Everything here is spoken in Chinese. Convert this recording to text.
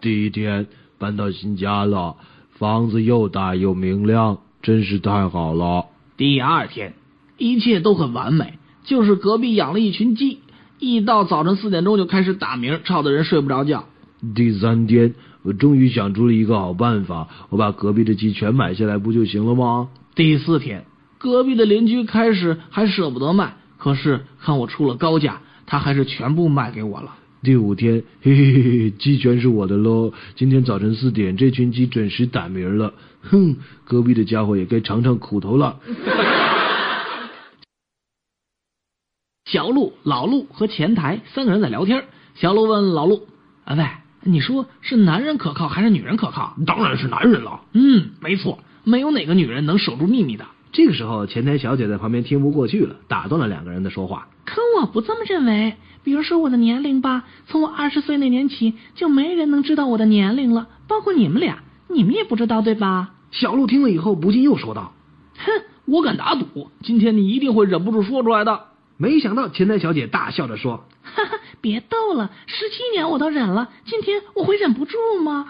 第一天搬到新家了，房子又大又明亮，真是太好了。第二天，一切都很完美，就是隔壁养了一群鸡，一到早晨四点钟就开始打鸣，吵得人睡不着觉。第三天，我终于想出了一个好办法，我把隔壁的鸡全买下来不就行了吗？第四天，隔壁的邻居开始还舍不得卖，可是看我出了高价，他还是全部卖给我了。第五天，嘿嘿嘿嘿，鸡全是我的喽！今天早晨四点，这群鸡准时打鸣了。哼，隔壁的家伙也该尝尝苦头了。小鹿、老鹿和前台三个人在聊天。小鹿问老鹿：“啊喂，你说是男人可靠还是女人可靠？”当然是男人了。嗯，没错，没有哪个女人能守住秘密的。这个时候，前台小姐在旁边听不过去了，打断了两个人的说话。可我不这么认为。比如说我的年龄吧，从我二十岁那年起，就没人能知道我的年龄了，包括你们俩，你们也不知道对吧？小鹿听了以后，不禁又说道：“哼，我敢打赌，今天你一定会忍不住说出来的。”没想到前台小姐大笑着说：“哈哈，别逗了，十七年我都忍了，今天我会忍不住吗？”